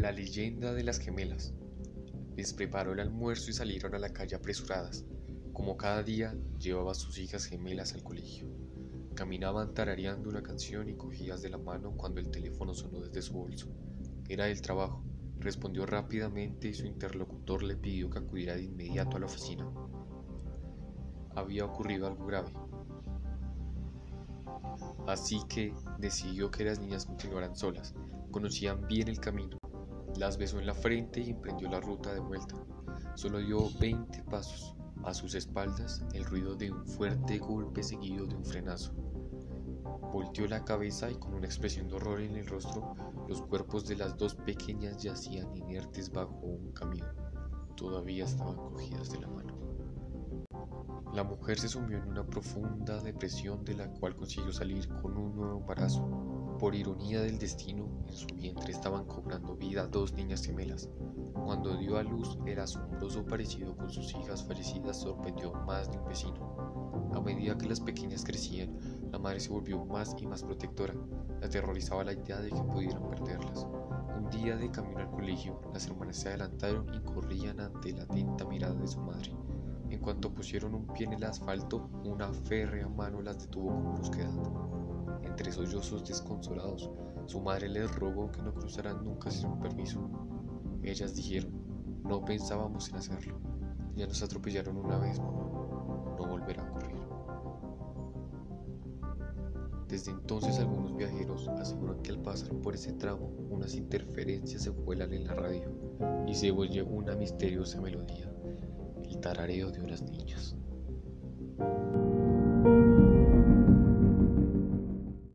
La leyenda de las gemelas. Les preparó el almuerzo y salieron a la calle apresuradas. Como cada día, llevaba a sus hijas gemelas al colegio. Caminaban tarareando una canción y cogidas de la mano cuando el teléfono sonó desde su bolso. Era el trabajo. Respondió rápidamente y su interlocutor le pidió que acudiera de inmediato a la oficina. Había ocurrido algo grave. Así que decidió que las niñas continuaran solas. Conocían bien el camino. Las besó en la frente y emprendió la ruta de vuelta. Solo dio 20 pasos. A sus espaldas el ruido de un fuerte golpe seguido de un frenazo. Volteó la cabeza y con una expresión de horror en el rostro, los cuerpos de las dos pequeñas yacían inertes bajo un camión. Todavía estaban cogidas de la mano. La mujer se sumió en una profunda depresión de la cual consiguió salir con un nuevo embarazo. Por ironía del destino, en su vientre estaban cobrando vida dos niñas gemelas. Cuando dio a luz, el asombroso parecido con sus hijas fallecidas sorprendió más de un vecino. A medida que las pequeñas crecían, la madre se volvió más y más protectora. La aterrorizaba la idea de que pudieran perderlas. Un día de camino al colegio, las hermanas se adelantaron y corrían ante la atenta mirada de su madre. En cuanto pusieron un pie en el asfalto, una férrea mano las detuvo con brusquedad. Entre sollozos desconsolados, su madre les rogó que no cruzaran nunca sin su permiso. Ellas dijeron, no pensábamos en hacerlo. Ya nos atropellaron una vez, mamá. No volverá a ocurrir. Desde entonces algunos viajeros aseguran que al pasar por ese tramo unas interferencias se vuelan en la radio y se oye una misteriosa melodía el tarareo de unas niñas.